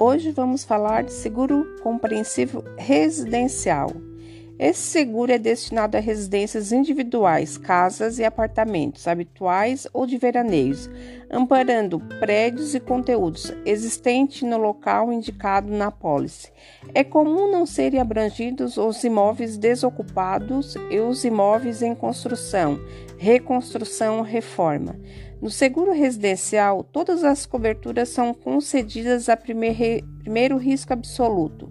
Hoje vamos falar de seguro compreensivo residencial. Esse seguro é destinado a residências individuais, casas e apartamentos habituais ou de veraneios, amparando prédios e conteúdos existentes no local indicado na pólice. É comum não serem abrangidos os imóveis desocupados e os imóveis em construção, reconstrução ou reforma. No seguro residencial, todas as coberturas são concedidas a primeiro risco absoluto.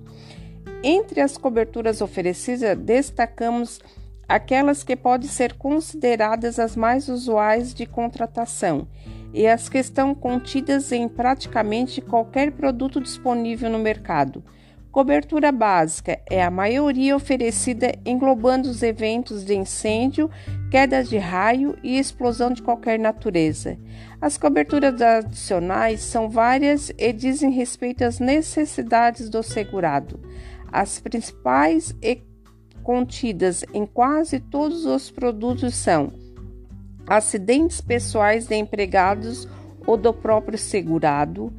Entre as coberturas oferecidas, destacamos aquelas que podem ser consideradas as mais usuais de contratação e as que estão contidas em praticamente qualquer produto disponível no mercado. Cobertura básica é a maioria oferecida englobando os eventos de incêndio, queda de raio e explosão de qualquer natureza. As coberturas adicionais são várias e dizem respeito às necessidades do segurado. As principais e contidas em quase todos os produtos são acidentes pessoais de empregados ou do próprio segurado,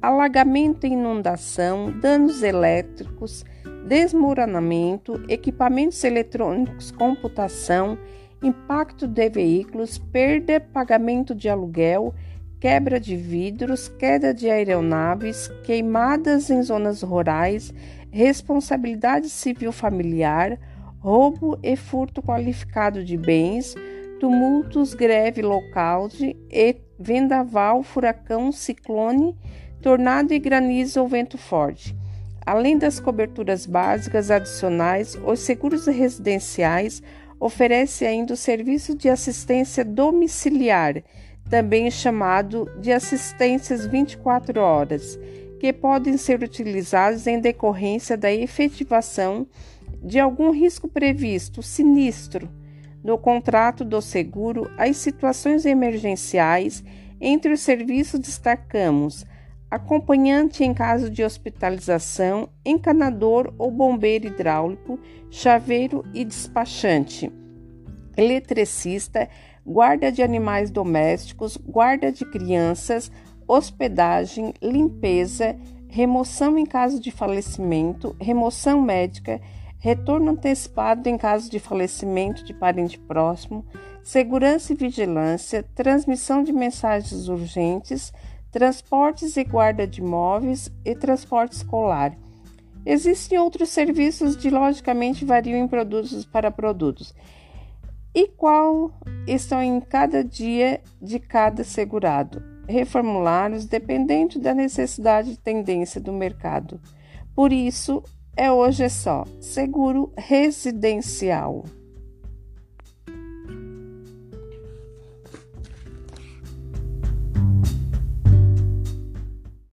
alagamento e inundação, danos elétricos, desmoronamento, equipamentos eletrônicos, computação, impacto de veículos, perda, pagamento de aluguel, quebra de vidros, queda de aeronaves, queimadas em zonas rurais, responsabilidade civil familiar, roubo e furto qualificado de bens, tumultos, greve local e vendaval, furacão, ciclone, tornado e granizo ou vento forte. Além das coberturas básicas adicionais, os seguros residenciais oferecem ainda o serviço de assistência domiciliar, também chamado de assistências 24 horas, que podem ser utilizados em decorrência da efetivação de algum risco previsto, sinistro, no contrato do seguro, as situações emergenciais. Entre os serviços destacamos acompanhante em caso de hospitalização, encanador ou bombeiro hidráulico, chaveiro e despachante, eletricista, guarda de animais domésticos, guarda de crianças, hospedagem, limpeza, remoção em caso de falecimento, remoção médica, retorno antecipado em caso de falecimento de parente próximo, segurança e vigilância, transmissão de mensagens urgentes, transportes e guarda de móveis e transporte escolar. Existem outros serviços de logicamente variam em produtos para produtos e qual estão em cada dia de cada segurado. Reformulá-los dependendo da necessidade e tendência do mercado. Por isso, é hoje é só seguro residencial.